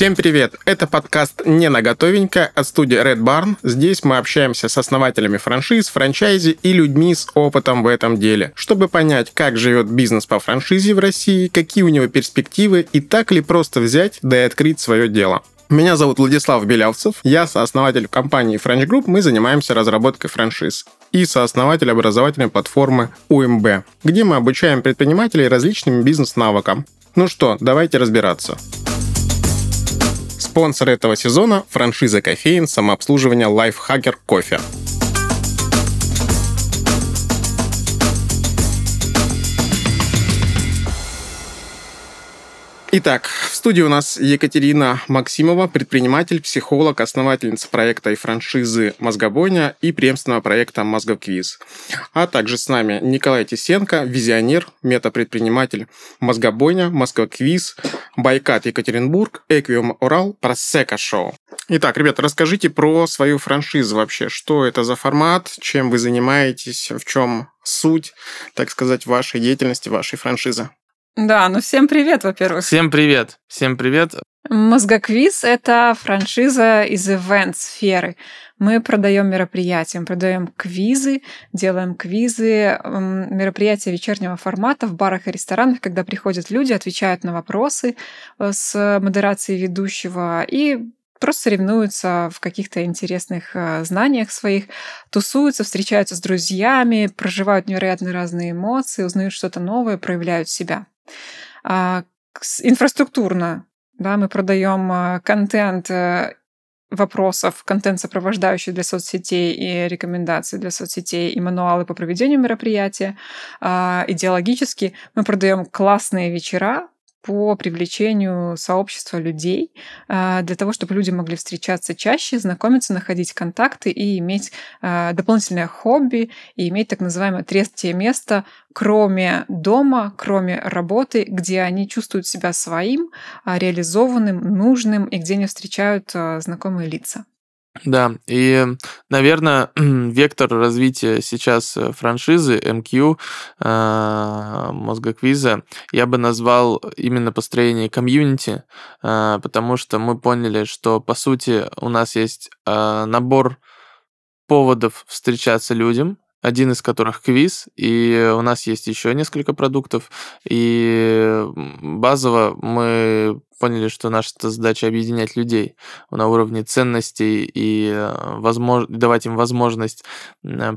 Всем привет! Это подкаст «Не на готовенько» от студии Red Barn. Здесь мы общаемся с основателями франшиз, франчайзи и людьми с опытом в этом деле, чтобы понять, как живет бизнес по франшизе в России, какие у него перспективы и так ли просто взять да и открыть свое дело. Меня зовут Владислав Белявцев, я сооснователь компании French Group, мы занимаемся разработкой франшиз и сооснователь образовательной платформы УМБ, где мы обучаем предпринимателей различным бизнес-навыкам. Ну что, давайте разбираться. Спонсор этого сезона – франшиза кофеин самообслуживания Lifehacker Кофе. Итак, в студии у нас Екатерина Максимова, предприниматель, психолог, основательница проекта и франшизы «Мозгобойня» и преемственного проекта «Мозгоквиз». А также с нами Николай Тисенко, визионер, метапредприниматель «Мозгобойня», «Мозгоквиз», «Байкат Екатеринбург», «Эквиум Урал», «Просека Шоу». Итак, ребята, расскажите про свою франшизу вообще. Что это за формат, чем вы занимаетесь, в чем суть, так сказать, вашей деятельности, вашей франшизы? Да, ну всем привет, во-первых. Всем привет. Всем привет. Мозгоквиз — это франшиза из ивент-сферы. Мы продаем мероприятия, мы продаем квизы, делаем квизы, мероприятия вечернего формата в барах и ресторанах, когда приходят люди, отвечают на вопросы э, с модерацией ведущего и просто соревнуются в каких-то интересных э, знаниях своих, тусуются, встречаются с друзьями, проживают невероятно разные эмоции, узнают что-то новое, проявляют себя. А, инфраструктурно, да, мы продаем а, контент э, вопросов, контент, сопровождающий для соцсетей и рекомендации для соцсетей и мануалы по проведению мероприятия. А, идеологически мы продаем классные вечера, по привлечению сообщества людей, а, для того, чтобы люди могли встречаться чаще, знакомиться, находить контакты и иметь а, дополнительное хобби, и иметь так называемое третье место, кроме дома, кроме работы, где они чувствуют себя своим, а, реализованным, нужным, и где они встречают знакомые лица. Да, и, наверное, вектор развития сейчас э, франшизы MQ, э, мозгоквиза, я бы назвал именно построение комьюнити, э, потому что мы поняли, что, по сути, у нас есть набор поводов встречаться людям, один из которых квиз, и у нас есть еще несколько продуктов, и базово мы поняли, что наша задача объединять людей на уровне ценностей и э, возмож... давать им возможность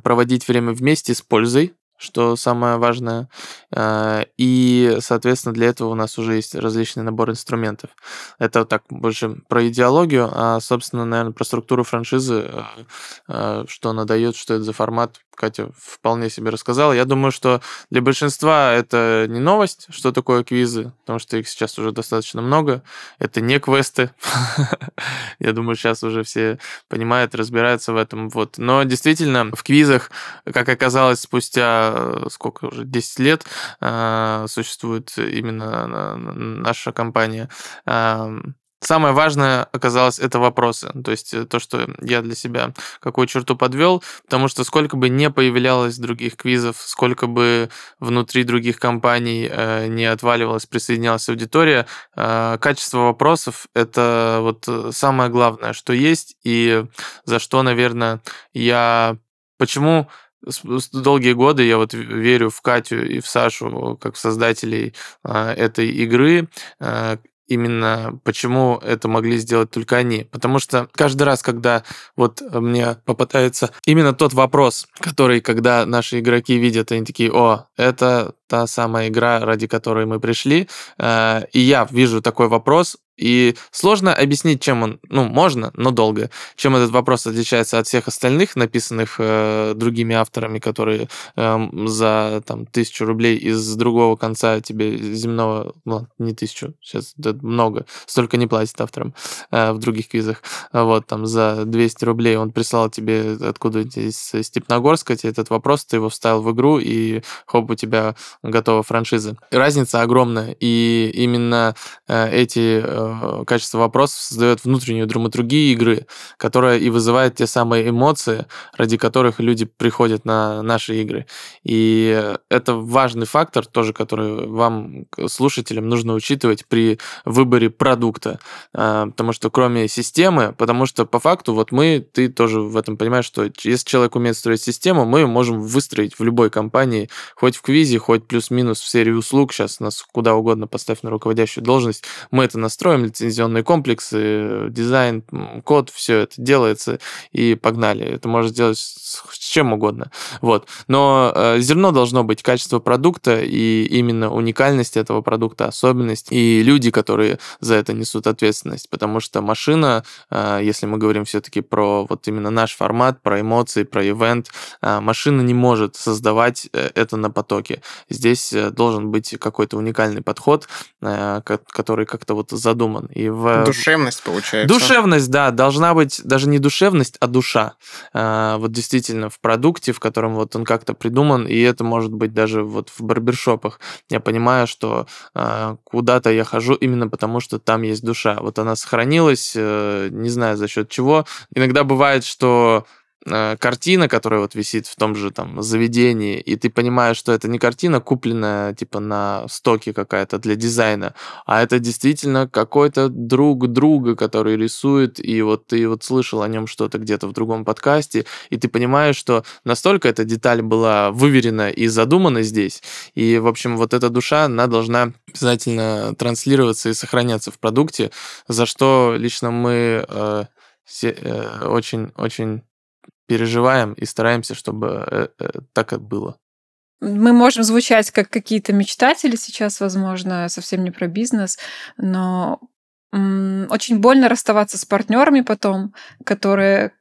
проводить время вместе с пользой, что самое важное. Э, и, соответственно, для этого у нас уже есть различный набор инструментов. Это так больше про идеологию, а, собственно, наверное, про структуру франшизы, э, что она дает, что это за формат, Катя вполне себе рассказала. Я думаю, что для большинства это не новость, что такое квизы, потому что их сейчас уже достаточно много. Это не квесты. Я думаю, сейчас уже все понимают, разбираются в этом. Вот. Но действительно, в квизах, как оказалось, спустя э, сколько уже, 10 лет э, существует именно наша компания, Самое важное оказалось это вопросы. То есть э, то, что я для себя какую черту подвел, потому что сколько бы не появлялось других квизов, сколько бы внутри других компаний э, не отваливалась, присоединялась аудитория, э, качество вопросов это вот э, самое главное, что есть, и за что, наверное, я почему долгие годы я вот верю в Катю и в Сашу как в создателей э, этой игры, именно почему это могли сделать только они. Потому что каждый раз, когда вот мне попадается именно тот вопрос, который, когда наши игроки видят, они такие, о, это та самая игра, ради которой мы пришли, э, и я вижу такой вопрос, и сложно объяснить, чем он, ну, можно, но долго, чем этот вопрос отличается от всех остальных, написанных э, другими авторами, которые э, за там тысячу рублей из другого конца тебе земного, ну, не тысячу, сейчас это много, столько не платит авторам э, в других квизах, вот, там, за 200 рублей он прислал тебе откуда-то из Степногорска тебе этот вопрос, ты его вставил в игру, и хоп, у тебя готова франшиза. Разница огромная, и именно э, эти э, качество вопросов создает внутреннюю драматургию игры, которая и вызывает те самые эмоции, ради которых люди приходят на наши игры. И это важный фактор тоже, который вам, слушателям, нужно учитывать при выборе продукта. Э, потому что кроме системы, потому что по факту вот мы, ты тоже в этом понимаешь, что если человек умеет строить систему, мы можем выстроить в любой компании, хоть в квизе, хоть плюс-минус в серии услуг, сейчас нас куда угодно поставь на руководящую должность, мы это настроим, лицензионные комплексы, дизайн, код, все это делается, и погнали. Это можно сделать с чем угодно. Вот. Но э, зерно должно быть качество продукта и именно уникальность этого продукта, особенность, и люди, которые за это несут ответственность, потому что машина, э, если мы говорим все-таки про вот именно наш формат, про эмоции, про ивент, э, машина не может создавать э, это на потоке. Здесь э, должен быть какой-то уникальный подход, э, который как-то вот задуман. И в... Душевность получается. Душевность, да, должна быть даже не душевность, а душа. Э, вот действительно в продукте, в котором вот он как-то придуман, и это может быть даже вот в барбершопах. Я понимаю, что куда-то я хожу именно потому, что там есть душа. Вот она сохранилась, не знаю за счет чего. Иногда бывает, что Э, картина, которая вот висит в том же там заведении, и ты понимаешь, что это не картина, купленная типа на стоке какая-то для дизайна, а это действительно какой-то друг друга, который рисует, и вот ты вот слышал о нем что-то где-то в другом подкасте, и ты понимаешь, что настолько эта деталь была выверена и задумана здесь, и, в общем, вот эта душа, она должна обязательно транслироваться и сохраняться в продукте, за что лично мы э, э, переживаем и стараемся, чтобы э, э, так и было. Мы можем звучать как какие-то мечтатели сейчас, возможно, совсем не про бизнес, но очень больно расставаться с партнерами потом, которые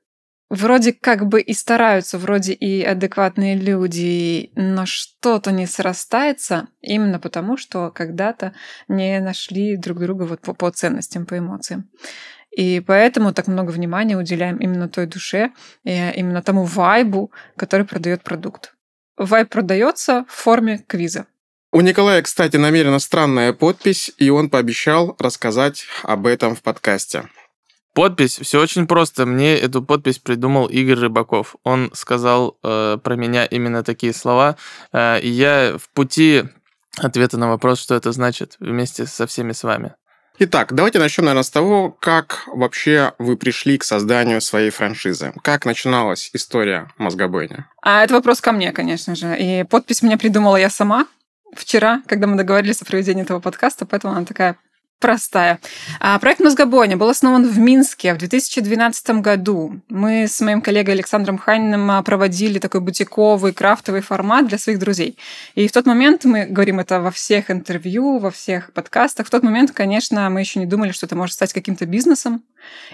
вроде как бы и стараются, вроде и адекватные люди, но что-то не срастается именно потому, что когда-то не нашли друг друга вот по, по ценностям, по эмоциям. И поэтому так много внимания уделяем именно той душе, именно тому вайбу, который продает продукт. Вайб продается в форме квиза. У Николая, кстати, намерена странная подпись, и он пообещал рассказать об этом в подкасте. Подпись, все очень просто. Мне эту подпись придумал Игорь Рыбаков. Он сказал э, про меня именно такие слова. Э, и я в пути ответа на вопрос, что это значит, вместе со всеми с вами. Итак, давайте начнем, наверное, с того, как вообще вы пришли к созданию своей франшизы. Как начиналась история мозгобойни? А это вопрос ко мне, конечно же. И подпись мне придумала я сама вчера, когда мы договорились о проведении этого подкаста, поэтому она такая простая. А, проект «Мозгобойня» был основан в Минске в 2012 году. Мы с моим коллегой Александром Ханиным а, проводили такой бутиковый, крафтовый формат для своих друзей. И в тот момент, мы говорим это во всех интервью, во всех подкастах, в тот момент, конечно, мы еще не думали, что это может стать каким-то бизнесом,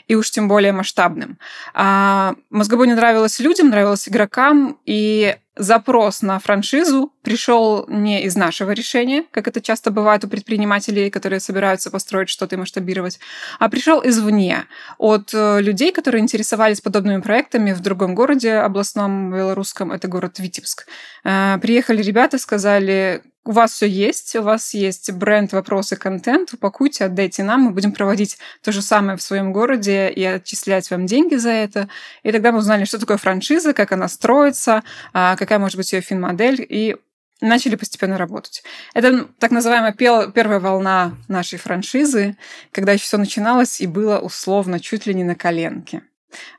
и уж тем более масштабным. А «Мозгобойня» нравилось людям, нравилось игрокам, и запрос на франшизу пришел не из нашего решения, как это часто бывает у предпринимателей, которые собираются построить что-то и масштабировать, а пришел извне, от э, людей, которые интересовались подобными проектами в другом городе областном белорусском, это город Витебск. Э, приехали ребята, сказали, у вас все есть, у вас есть бренд, вопросы, контент, упакуйте, отдайте нам, мы будем проводить то же самое в своем городе и отчислять вам деньги за это. И тогда мы узнали, что такое франшиза, как она строится, а, какая может быть ее фин-модель, и начали постепенно работать. Это так называемая первая волна нашей франшизы, когда еще все начиналось и было условно чуть ли не на коленке.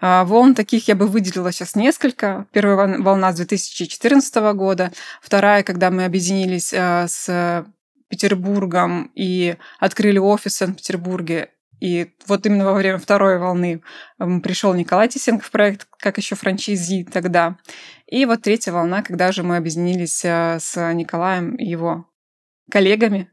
А, волн таких я бы выделила сейчас несколько. Первая волна с 2014 года, вторая, когда мы объединились а, с Петербургом и открыли офис в Санкт-Петербурге. И вот именно во время второй волны пришел Николай Тисенко в проект, как еще франчайзи тогда. И вот третья волна, когда же мы объединились а, с Николаем и его коллегами,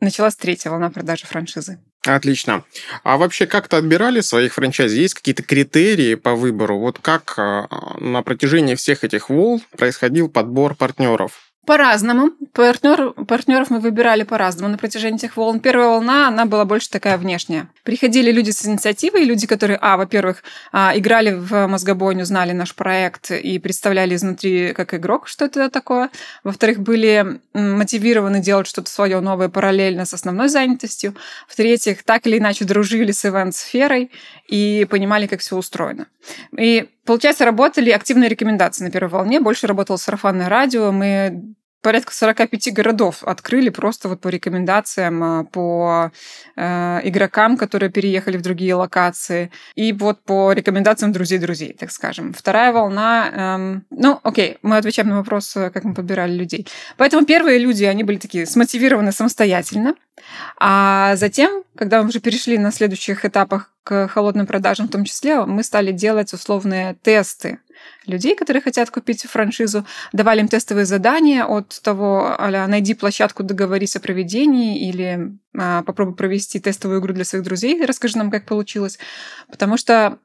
началась третья волна продажи франшизы. Отлично. А вообще как-то отбирали своих франчайзи? Есть какие-то критерии по выбору? Вот как а, на протяжении всех этих волн происходил подбор партнеров? По-разному. Партнер, партнеров мы выбирали по-разному на протяжении этих волн. Первая волна, она была больше такая внешняя. Приходили люди с инициативой, люди, которые, а, во-первых, а, играли в мозгобойню, знали наш проект и представляли изнутри как игрок, что это такое. Во-вторых, были мотивированы делать что-то свое новое параллельно с основной занятостью. В-третьих, так или иначе дружили с ивент-сферой и понимали, как все устроено. И Получается, работали активные рекомендации на первой волне, больше работало сарафанное радио. Мы порядка 45 городов открыли просто вот по рекомендациям, а, по э, игрокам, которые переехали в другие локации, и вот по рекомендациям друзей-друзей, так скажем. Вторая волна... Эм, ну, окей, мы отвечаем на вопрос, э, как мы подбирали людей. Поэтому первые люди, они были такие смотивированы самостоятельно, а затем, когда мы уже перешли на следующих этапах к холодным продажам в том числе, мы стали делать условные тесты людей, которые хотят купить франшизу, давали им тестовые задания от того, а найди площадку, договорись о проведении или а, попробуй провести тестовую игру для своих друзей, расскажи нам, как получилось. Потому что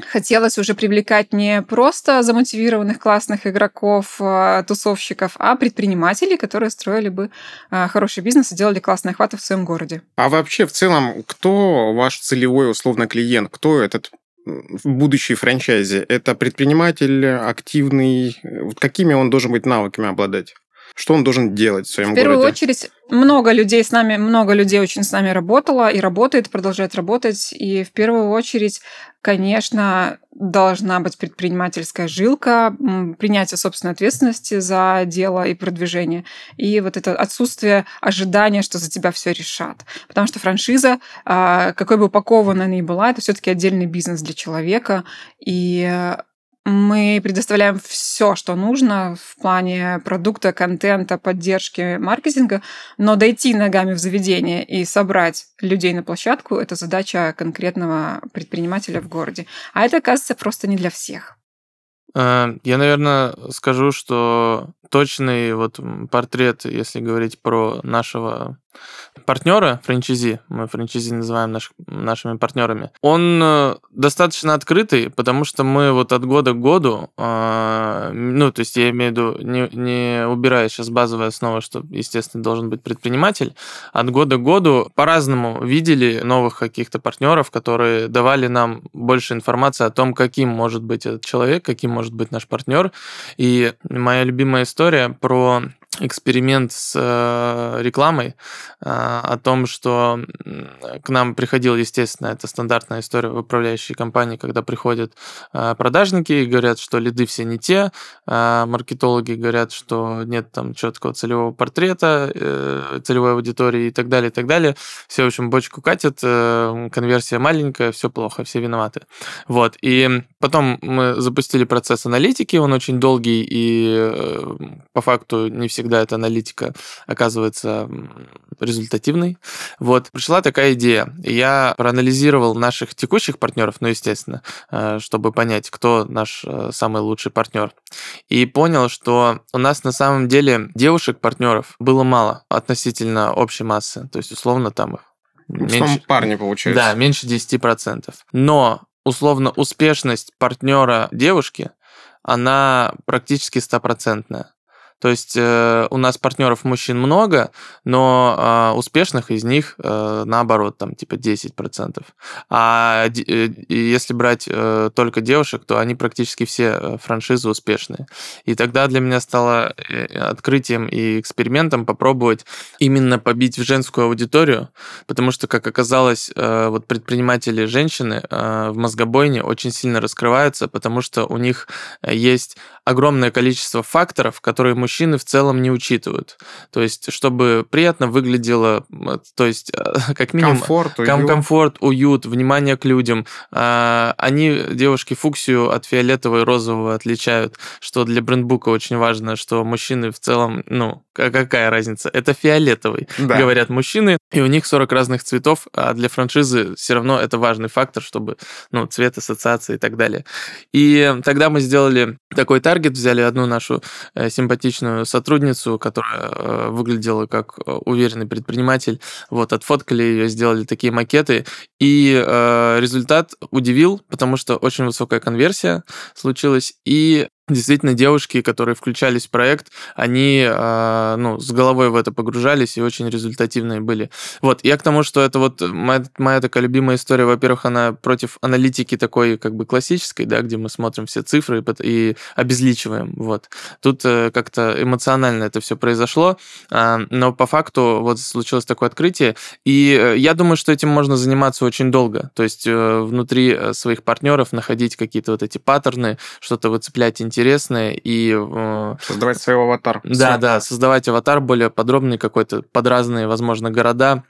хотелось уже привлекать не просто замотивированных классных игроков, а, тусовщиков, а предпринимателей, которые строили бы а, хороший бизнес и делали классные охваты в своем городе. А вообще в целом, кто ваш целевой условно клиент? Кто этот в будущей франчайзе? Это предприниматель активный? Какими он должен быть навыками обладать? Что он должен делать в своем городе? В первую городе? очередь, много людей с нами, много людей очень с нами работало и работает, продолжает работать. И в первую очередь, конечно, должна быть предпринимательская жилка, принятие собственной ответственности за дело и продвижение. И вот это отсутствие ожидания, что за тебя все решат. Потому что франшиза, а, какой бы упакованной она ни была, это все-таки отдельный бизнес для человека. И мы предоставляем все, что нужно в плане продукта, контента, поддержки, маркетинга, но дойти ногами в заведение и собрать людей на площадку – это задача конкретного предпринимателя в городе. А это, оказывается, просто не для всех. Э, я, наверное, скажу, что точный вот портрет, если говорить про нашего партнера франчайзи, мы франчайзи называем наш, нашими партнерами, он э, достаточно открытый, потому что мы вот от года к году, э, ну, то есть я имею в виду, не, не убирая сейчас базовая основа, что, естественно, должен быть предприниматель, от года к году по-разному видели новых каких-то партнеров, которые давали нам больше информации о том, каким может быть этот человек, каким может быть наш партнер. И моя любимая история про эксперимент с э, рекламой э, о том, что к нам приходил, естественно, это стандартная история в управляющей компании, когда приходят э, продажники и говорят, что лиды все не те, маркетологи говорят, что нет там четкого целевого портрета, целевой аудитории и так далее, и так далее. Все, в общем, бочку катят, конверсия маленькая, все плохо, все виноваты. Вот. И потом мы запустили процесс аналитики, он очень долгий и по факту не всегда всегда эта аналитика оказывается результативной. Вот, пришла такая идея. Я проанализировал наших текущих партнеров, ну, естественно, э, чтобы понять, кто наш э, самый лучший партнер. И понял, что у нас на самом деле девушек-партнеров было мало относительно общей массы. То есть, условно, там их меньше... парни, получается. Да, меньше 10%. Но условно успешность партнера девушки, она практически стопроцентная. То есть э, у нас партнеров мужчин много, но э, успешных из них э, наоборот, там типа 10%. А э, если брать э, только девушек, то они практически все э, франшизы успешные. И тогда для меня стало э, открытием и экспериментом попробовать именно побить в женскую аудиторию, потому что, как оказалось, э, вот предприниматели женщины э, в мозгобойне очень сильно раскрываются, потому что у них есть огромное количество факторов, которые мужчины в целом не учитывают. То есть, чтобы приятно выглядело, то есть, э, как минимум... Комфорт, уют. Комфорт, уют, внимание к людям. А, они, девушки, фуксию от фиолетового и розового отличают, что для брендбука очень важно, что мужчины в целом, ну, какая разница? Это фиолетовый, да. говорят мужчины, и у них 40 разных цветов, а для франшизы все равно это важный фактор, чтобы, ну, цвет, ассоциации и так далее. И тогда мы сделали такой таргет, взяли одну нашу э, симпатичную сотрудницу, которая э, выглядела как э, уверенный предприниматель, вот, отфоткали ее, сделали такие макеты, и результат удивил, потому что очень высокая конверсия случилась, и действительно девушки, которые включались в проект, они э, ну, с головой в это погружались и очень результативные были. Вот, я к тому, что это вот моя, моя такая любимая история, во-первых, она против аналитики такой как бы классической, да, где мы смотрим все цифры и, и обезличиваем, вот. Тут э, как-то эмоционально это все произошло, э, но по факту вот случилось такое открытие, и э, я думаю, что этим можно заниматься очень долго, то есть э, внутри э, своих партнеров находить какие-то вот эти паттерны, что-то выцеплять интересное и... Э, создавать свой аватар. Да, да, создавать аватар более подробный какой-то под разные, возможно, города,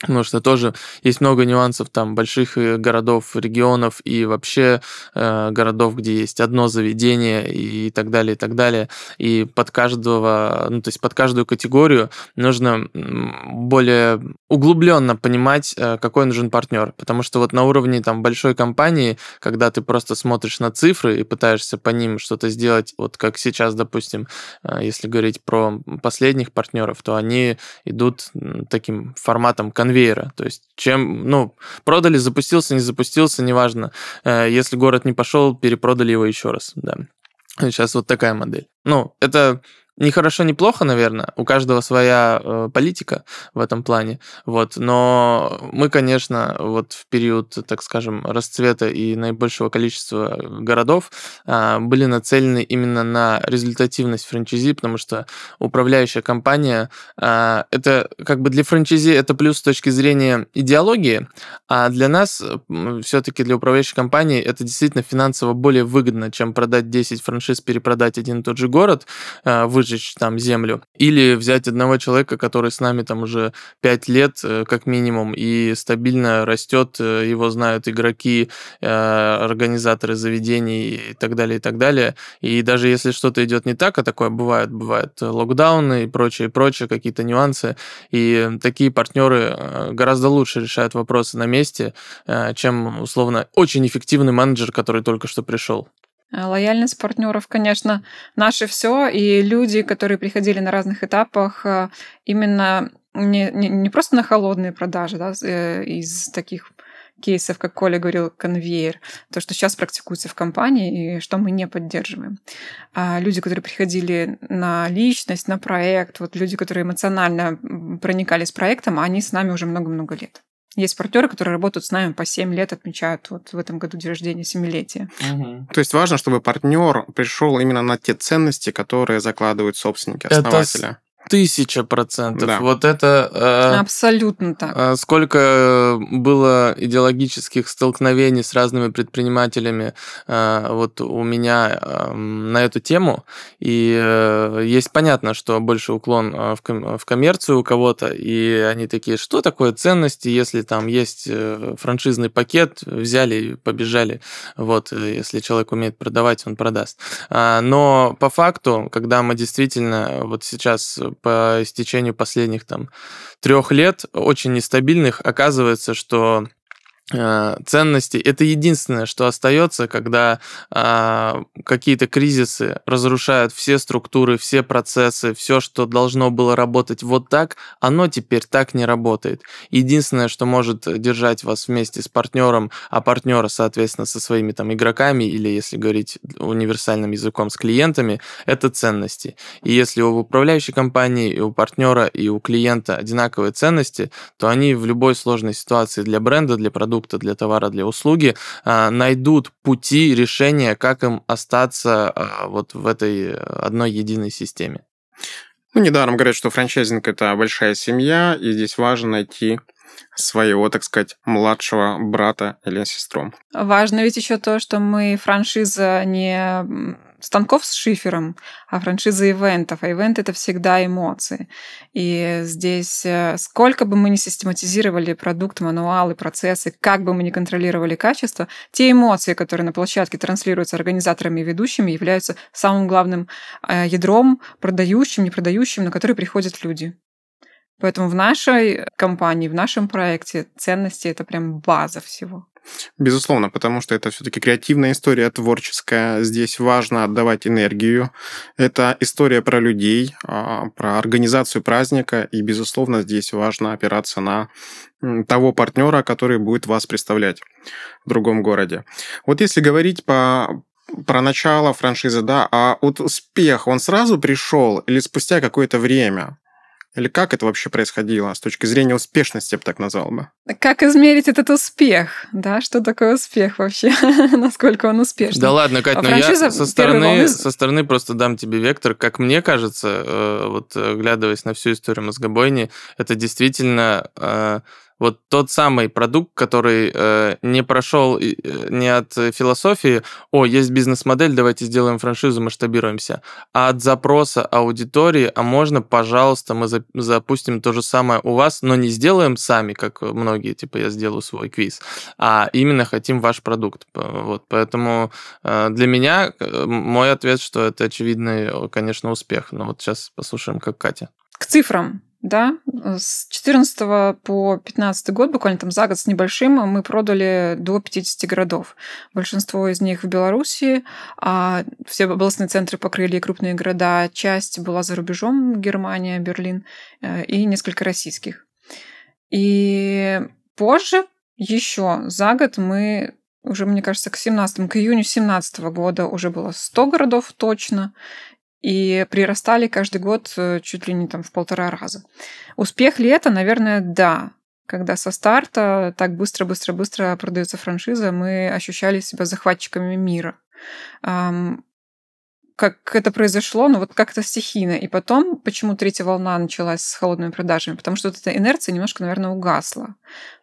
Потому что тоже есть много нюансов там больших э, городов, регионов и вообще э, городов, где есть одно заведение и так далее, и так далее. И под каждого, ну то есть под каждую категорию нужно более углубленно понимать, э, какой нужен партнер. Потому что вот на уровне там большой компании, когда ты просто смотришь на цифры и пытаешься по ним что-то сделать, вот как сейчас, допустим, э, если говорить про последних партнеров, то они идут таким форматом конвейера. То есть чем, ну, продали, запустился, не запустился, неважно. Э, если город не пошел, перепродали его еще раз, да. Сейчас вот такая модель. Ну, это не хорошо, не плохо, наверное. У каждого своя э, политика в этом плане. Вот. Но мы, конечно, вот в период, так скажем, расцвета и наибольшего количества городов э, были нацелены именно на результативность франчайзи, потому что управляющая компания э, это как бы для франчайзи это плюс с точки зрения идеологии, а для нас все-таки для управляющей компании это действительно финансово более выгодно, чем продать 10 франшиз, перепродать один и тот же город, э, выжечь там землю, или взять одного человека, который с нами там уже 5 лет э, как минимум и стабильно растет, э, его знают игроки, э, организаторы заведений и так далее, и так далее. И даже если что-то идет не так, а такое бывает, бывает локдауны и прочее, прочее, какие-то нюансы, и такие партнеры гораздо лучше решают вопросы на месте, чем условно очень эффективный менеджер, который только что пришел. Э, лояльность партнеров, конечно, наше все. И люди, которые приходили на разных этапах, э, именно не, не, не просто на холодные продажи, да, э, из таких кейсов, как Коля говорил, конвейер, то, что сейчас практикуется в компании и что мы не поддерживаем. А люди, которые приходили на личность, на проект, вот люди, которые эмоционально проникали с проектом, они с нами уже много-много лет. Есть партнеры, которые работают с нами по 7 лет, отмечают вот в этом году день рождения, семилетия. Угу. То есть важно, чтобы партнер пришел именно на те ценности, которые закладывают собственники, основатели. Это Тысяча процентов. Да. Вот это... Э, Абсолютно так. Э, сколько было идеологических столкновений с разными предпринимателями э, вот у меня э, на эту тему. И э, есть понятно, что больше уклон э, в, ком- в коммерцию у кого-то. И они такие, что такое ценности, если там есть э, франшизный пакет, взяли и побежали. Вот, э, если человек умеет продавать, он продаст. А, но по факту, когда мы действительно вот сейчас по истечению последних там трех лет, очень нестабильных, оказывается, что Э, ценностей. Это единственное, что остается, когда а, какие-то кризисы разрушают все структуры, все процессы, все, что должно было работать вот так, оно теперь так не работает. Единственное, что может держать вас вместе с партнером, а партнера, соответственно, со своими там игроками или, если говорить универсальным языком, с клиентами, это ценности. И если у управляющей компании, и у партнера, и у клиента одинаковые ценности, то они в любой сложной ситуации для бренда, для продукта продукта, для товара, для услуги, а, найдут пути решения, как им остаться а, вот в этой одной единой системе. Ну, недаром говорят, что франчайзинг – это большая семья, и здесь важно найти своего, так сказать, младшего брата или сестру. Важно ведь еще то, что мы франшиза не станков с шифером, а франшиза ивентов. А ивент — это всегда эмоции. И здесь э, сколько бы мы ни систематизировали продукт, мануалы, процессы, как бы мы ни контролировали качество, те эмоции, которые на площадке транслируются организаторами и ведущими, являются самым главным э, ядром, продающим, не продающим, на который приходят люди. Поэтому в нашей компании, в нашем проекте ценности — это прям база всего. Безусловно, потому что это все-таки креативная история, творческая. Здесь важно отдавать энергию. Это история про людей, а, про организацию праздника. И, безусловно, здесь важно опираться на того партнера, который будет вас представлять в другом городе. Вот если говорить по про начало франшизы, да, а вот успех, он сразу пришел или спустя какое-то время? Или как это вообще происходило с точки зрения успешности, я бы так назвал бы? Как измерить этот успех? Да, что такое успех вообще? Насколько он успешный? Да ладно, Кать, а но я со стороны, волны... со стороны просто дам тебе вектор. Как мне кажется, э, вот э, глядываясь на всю историю мозгобойни, это действительно э, вот тот самый продукт, который э, не прошел э, не от философии, о, есть бизнес-модель, давайте сделаем франшизу, масштабируемся, а от запроса аудитории, а можно, пожалуйста, мы за, запустим то же самое у вас, но не сделаем сами, как многие, типа я сделаю свой квиз, а именно хотим ваш продукт. Вот, поэтому э, для меня э, мой ответ, что это очевидный, конечно, успех. Но вот сейчас послушаем, как Катя. К цифрам. Да, с 14 по 15 год, буквально там за год с небольшим, мы продали до 50 городов. Большинство из них в Беларуси, а все областные центры покрыли крупные города. Часть была за рубежом, Германия, Берлин э, и несколько российских. И позже, еще за год мы уже, мне кажется, к 17 к июню 17 года уже было 100 городов точно, и прирастали каждый год э, чуть ли не там в полтора раза. Успех ли это? Наверное, да. Когда со старта так быстро-быстро-быстро продается франшиза, мы ощущали себя захватчиками мира как это произошло, ну вот как-то стихийно. И потом, почему третья волна началась с холодными продажами? Потому что вот эта инерция немножко, наверное, угасла.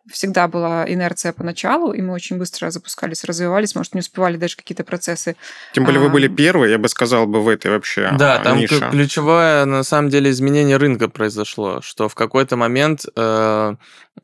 Всегда была инерция поначалу, и мы очень быстро запускались, развивались, может, не успевали даже какие-то процессы. Тем более а... вы были первые, я бы сказал, бы в этой вообще Да, там нише. ключевое, на самом деле, изменение рынка произошло, что в какой-то момент э,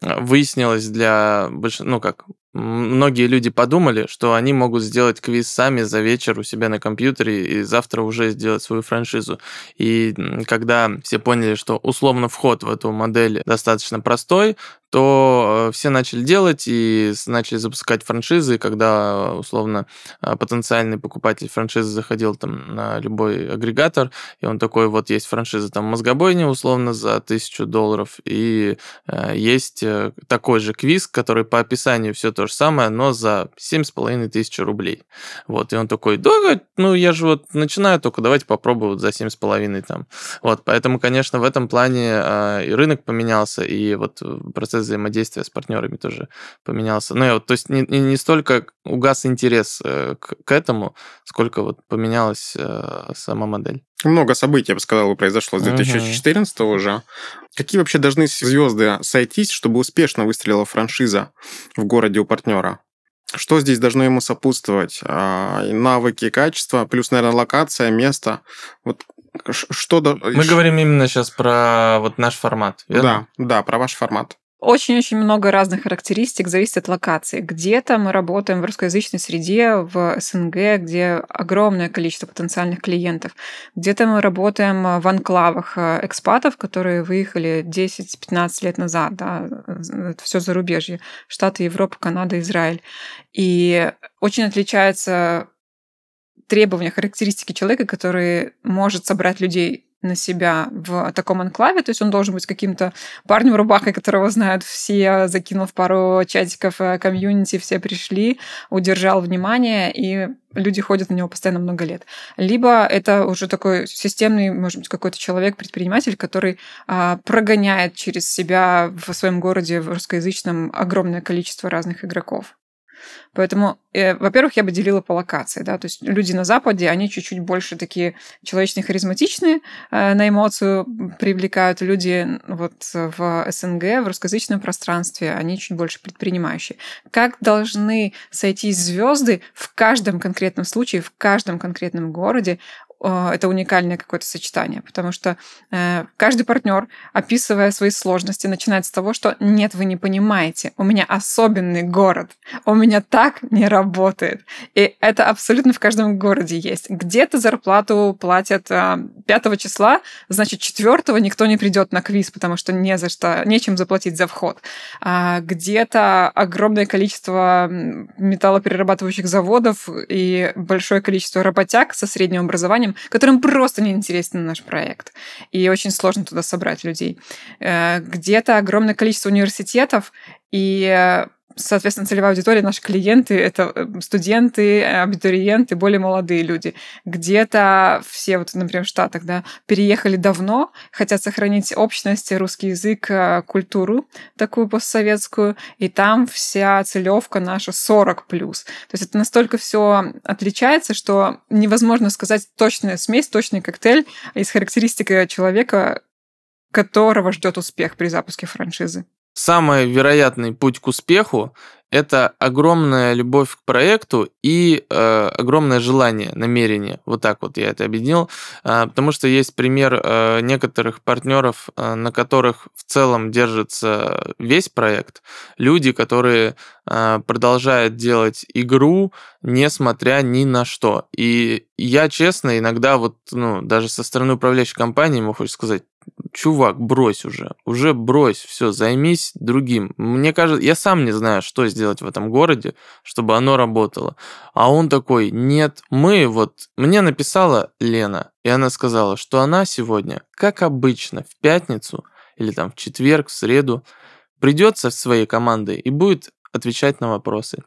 выяснилось для большинства, ну как, многие люди подумали, что они могут сделать квиз сами за вечер у себя на компьютере и завтра уже сделать свою франшизу. И когда все поняли, что условно вход в эту модель достаточно простой, то э, все начали делать и начали запускать франшизы, когда условно э, потенциальный покупатель франшизы заходил там на любой агрегатор, и он такой, вот есть франшиза там мозгобойня условно за тысячу долларов, и э, есть такой же квиз, который по описанию все то же самое, но за семь с половиной тысяч рублей. Вот, и он такой, да, ну я же вот начинаю только, давайте попробую вот за семь с половиной там. Вот, поэтому, конечно, в этом плане и рынок поменялся, и вот процесс процесс взаимодействия с партнерами тоже поменялся. Ну, вот, то есть не, не, не столько угас интерес э, к, к этому, сколько вот поменялась э, сама модель. Много событий, я бы сказал, произошло с 2014 uh-huh. уже. Какие вообще должны звезды сойтись, чтобы успешно выстрелила франшиза в городе у партнера? Что здесь должно ему сопутствовать? А, навыки, качество, плюс, наверное, локация, место. Вот что... Мы говорим именно сейчас про вот наш формат, верно? Да, да, про ваш формат. Очень-очень много разных характеристик, зависит от локации. Где-то мы работаем в русскоязычной среде, в СНГ, где огромное количество потенциальных клиентов. Где-то мы работаем в анклавах э, экспатов, которые выехали 10-15 лет назад. Да, это все зарубежье. Штаты Европы, Канада, Израиль. И очень отличаются требования, характеристики человека, который может собрать людей на себя в таком анклаве, то есть он должен быть каким-то парнем рубахой, которого знают все, закинул в пару чатиков э, комьюнити, все пришли, удержал внимание, и люди ходят на него постоянно много лет. Либо это уже такой системный, может быть, какой-то человек, предприниматель, который а, прогоняет через себя в своем городе в русскоязычном огромное количество разных игроков. Поэтому, э, во-первых, я бы делила по локации, да, то есть люди на Западе, они чуть-чуть больше такие человечные, харизматичные, э, на эмоцию привлекают люди вот в СНГ, в русскоязычном пространстве, они чуть больше предпринимающие. Как должны сойтись звезды в каждом конкретном случае, в каждом конкретном городе, это уникальное какое-то сочетание, потому что э, каждый партнер, описывая свои сложности, начинает с того, что нет, вы не понимаете, у меня особенный город, у меня так не работает. И это абсолютно в каждом городе есть. Где-то зарплату платят 5 э, числа, значит, 4 никто не придет на квиз, потому что не за что, нечем заплатить за вход. А где-то огромное количество металлоперерабатывающих заводов и большое количество работяг со средним образованием компаниям, которым просто не интересен наш проект. И очень сложно туда собрать людей. Э, где-то огромное количество университетов, и соответственно, целевая аудитория, наши клиенты — это э, студенты, абитуриенты, более молодые люди. Где-то все, вот, например, в Штатах, да, переехали давно, хотят сохранить общность, русский язык, э, культуру такую постсоветскую, и там вся целевка наша 40+. плюс. То есть это настолько все отличается, что невозможно сказать точная смесь, точный коктейль из характеристик человека, которого ждет успех при запуске франшизы. Самый вероятный путь к успеху – это огромная любовь к проекту и э, огромное желание, намерение. Вот так вот я это объединил. Э, потому что есть пример э, некоторых партнеров, э, на которых в целом держится весь проект. Люди, которые э, продолжают делать игру, несмотря ни на что. И я, честно, иногда вот, ну, даже со стороны управляющей компании ему хочется сказать, чувак, брось уже, уже брось, все, займись другим. Мне кажется, я сам не знаю, что сделать в этом городе, чтобы оно работало. А он такой, нет, мы вот, мне написала Лена, и она сказала, что она сегодня, как обычно, в пятницу или там в четверг, в среду, придет со своей командой и будет отвечать на вопросы.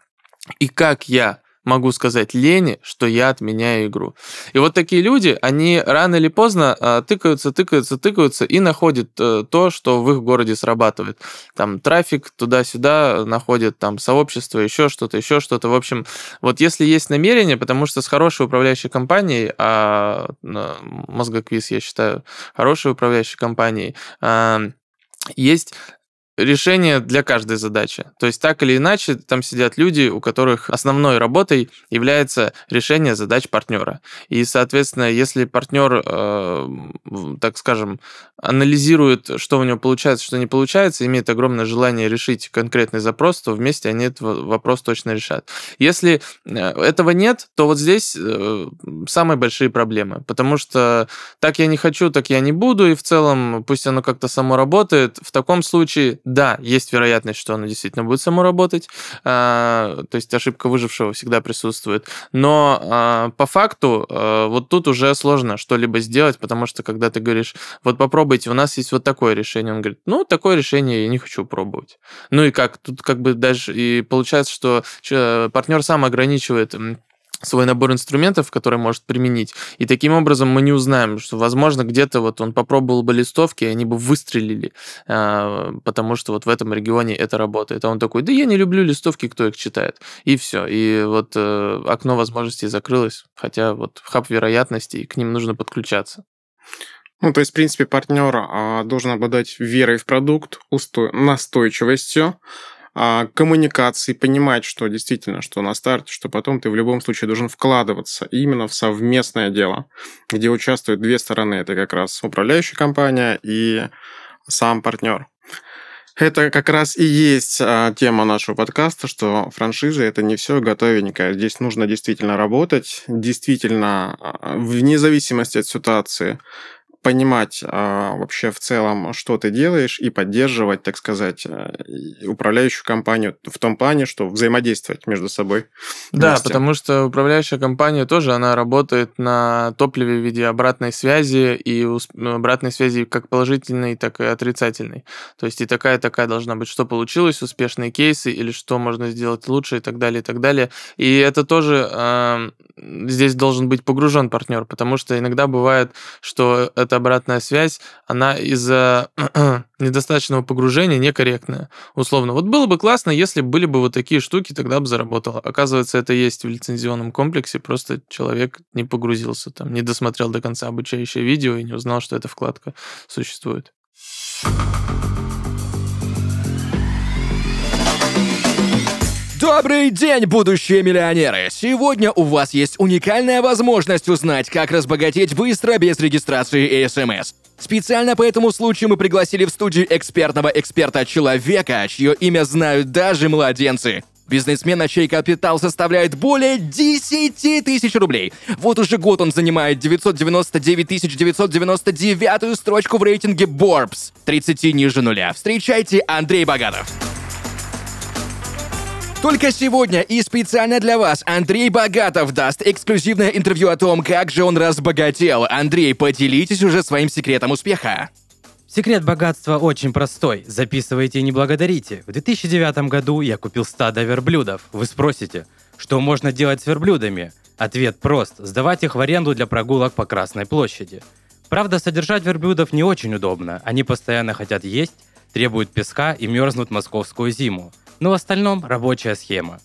И как я могу сказать Лене, что я отменяю игру. И вот такие люди, они рано или поздно э, тыкаются, тыкаются, тыкаются и находят э, то, что в их городе срабатывает. Там трафик туда-сюда находят, там сообщество, еще что-то, еще что-то. В общем, вот если есть намерение, потому что с хорошей управляющей компанией, а Мозгоквиз, я считаю, хорошей управляющей компанией, э, есть решение для каждой задачи. То есть так или иначе там сидят люди, у которых основной работой является решение задач партнера. И, соответственно, если партнер, э, так скажем, анализирует, что у него получается, что не получается, имеет огромное желание решить конкретный запрос, то вместе они этот вопрос точно решат. Если э, этого нет, то вот здесь э, самые большие проблемы, потому что так я не хочу, так я не буду, и в целом пусть оно как-то само работает. В таком случае да, есть вероятность, что оно действительно будет само работать, а, то есть ошибка выжившего всегда присутствует, но а, по факту а, вот тут уже сложно что-либо сделать, потому что когда ты говоришь, вот попробуйте, у нас есть вот такое решение, он говорит, ну, такое решение я не хочу пробовать. Ну и как, тут как бы даже и получается, что партнер сам ограничивает свой набор инструментов, который может применить. И таким образом мы не узнаем, что, возможно, где-то вот он попробовал бы листовки, и они бы выстрелили, а, потому что вот в этом регионе это работает. А он такой, да я не люблю листовки, кто их читает. И все. И вот э, окно возможностей закрылось, хотя вот хаб вероятностей, к ним нужно подключаться. Ну, то есть, в принципе, партнер а, должен обладать верой в продукт, устой, настойчивостью, коммуникации, понимать, что действительно, что на старте, что потом ты в любом случае должен вкладываться именно в совместное дело, где участвуют две стороны. Это как раз управляющая компания и сам партнер. Это как раз и есть а, тема нашего подкаста, что франшиза это не все готовенькое. Здесь нужно действительно работать, действительно, а, вне зависимости от ситуации, понимать а, вообще в целом, что ты делаешь, и поддерживать, так сказать, э, управляющую компанию в том плане, что взаимодействовать между собой. Да, вместе. потому что управляющая компания тоже, она работает на топливе в виде обратной связи, и ну, обратной связи как положительной, так и отрицательной. То есть и такая, такая должна быть, что получилось, успешные кейсы, или что можно сделать лучше, и так далее, и так далее. И это тоже э, здесь должен быть погружен партнер, потому что иногда бывает, что эта обратная связь, она из-за недостаточного погружения некорректная. Условно. Вот было бы классно, если были бы вот такие штуки, тогда бы заработало. Оказывается, это есть в лицензионном комплексе, просто человек не погрузился, там, не досмотрел до конца обучающее видео и не узнал, что эта вкладка существует. Добрый день, будущие миллионеры! Сегодня у вас есть уникальная возможность узнать, как разбогатеть быстро без регистрации и СМС. Специально по этому случаю мы пригласили в студию экспертного эксперта-человека, чье имя знают даже младенцы. Бизнесмена, чей капитал составляет более 10 тысяч рублей. Вот уже год он занимает 999 999 строчку в рейтинге Forbes. 30 ниже нуля. Встречайте Андрей Богатов. Только сегодня и специально для вас Андрей Богатов даст эксклюзивное интервью о том, как же он разбогател. Андрей, поделитесь уже своим секретом успеха. Секрет богатства очень простой. Записывайте и не благодарите. В 2009 году я купил стадо верблюдов. Вы спросите, что можно делать с верблюдами? Ответ прост. Сдавать их в аренду для прогулок по Красной площади. Правда, содержать верблюдов не очень удобно. Они постоянно хотят есть, требуют песка и мерзнут московскую зиму. Но в остальном рабочая схема.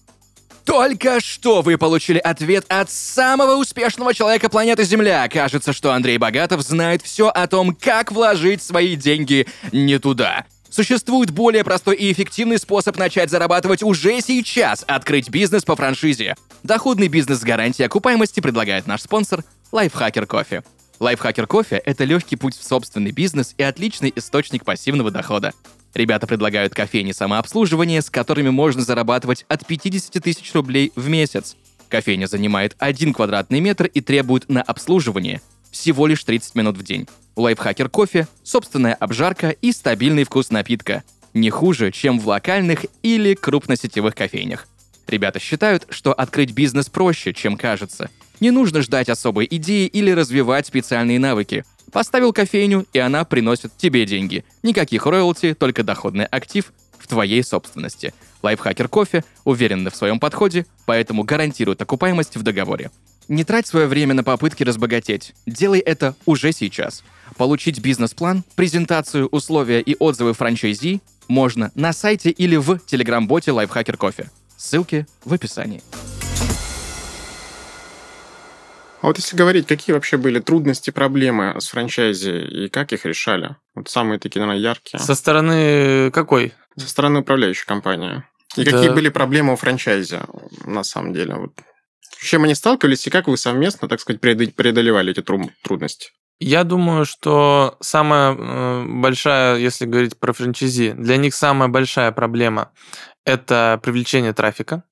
Только что вы получили ответ от самого успешного человека планеты Земля. Кажется, что Андрей Богатов знает все о том, как вложить свои деньги не туда. Существует более простой и эффективный способ начать зарабатывать уже сейчас – открыть бизнес по франшизе. Доходный бизнес с гарантией окупаемости предлагает наш спонсор Lifehacker Кофе. Лайфхакер кофе — это легкий путь в собственный бизнес и отличный источник пассивного дохода. Ребята предлагают кофейни самообслуживания, с которыми можно зарабатывать от 50 тысяч рублей в месяц. Кофейня занимает 1 квадратный метр и требует на обслуживание всего лишь 30 минут в день. Лайфхакер кофе собственная обжарка и стабильный вкус напитка. Не хуже, чем в локальных или крупносетевых кофейнях. Ребята считают, что открыть бизнес проще, чем кажется — не нужно ждать особой идеи или развивать специальные навыки. Поставил кофейню, и она приносит тебе деньги. Никаких роялти, только доходный актив в твоей собственности. Лайфхакер кофе уверенны в своем подходе, поэтому гарантирует окупаемость в договоре. Не трать свое время на попытки разбогатеть. Делай это уже сейчас. Получить бизнес-план, презентацию, условия и отзывы франчайзи можно на сайте или в телеграм-боте Лайфхакер Кофе. Ссылки в описании. А вот если говорить, какие вообще были трудности, проблемы с франчайзи и как их решали? Вот самые такие, наверное, яркие. Со стороны какой? Со стороны управляющей компании. И да. какие были проблемы у франчайзи, на самом деле? Вот. С чем они сталкивались и как вы совместно, так сказать, преодолевали эти трудности? Я думаю, что самая э, большая, если говорить про франчайзи, для них самая большая проблема – это привлечение трафика.